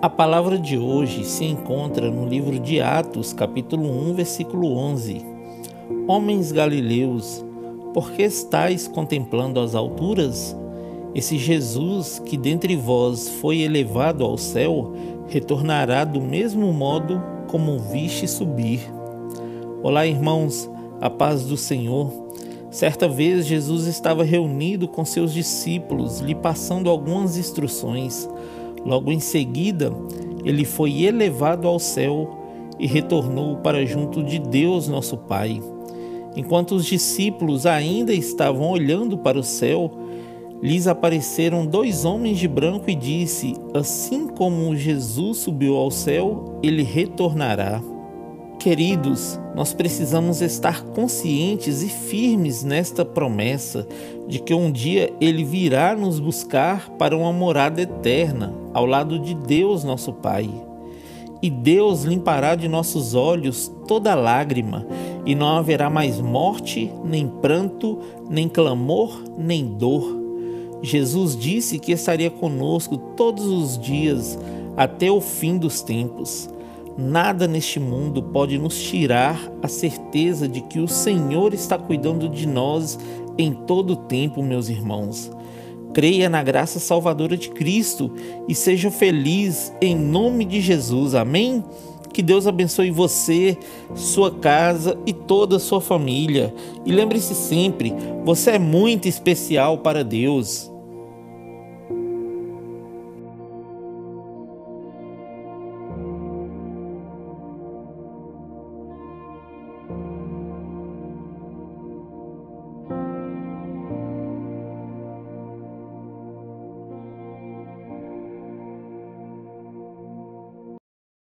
A palavra de hoje se encontra no livro de Atos, capítulo 1, versículo 11. Homens galileus, por que estáis contemplando as alturas? Esse Jesus que dentre vós foi elevado ao céu, retornará do mesmo modo como o viste subir. Olá, irmãos, a paz do Senhor. Certa vez Jesus estava reunido com seus discípulos, lhe passando algumas instruções. Logo em seguida, ele foi elevado ao céu e retornou para junto de Deus, nosso Pai. Enquanto os discípulos ainda estavam olhando para o céu, lhes apareceram dois homens de branco e disse: Assim como Jesus subiu ao céu, ele retornará. Queridos, nós precisamos estar conscientes e firmes nesta promessa de que um dia Ele virá nos buscar para uma morada eterna, ao lado de Deus, nosso Pai. E Deus limpará de nossos olhos toda lágrima, e não haverá mais morte, nem pranto, nem clamor, nem dor. Jesus disse que estaria conosco todos os dias até o fim dos tempos. Nada neste mundo pode nos tirar a certeza de que o Senhor está cuidando de nós em todo o tempo, meus irmãos. Creia na graça salvadora de Cristo e seja feliz em nome de Jesus. Amém? Que Deus abençoe você, sua casa e toda a sua família. E lembre-se sempre: você é muito especial para Deus.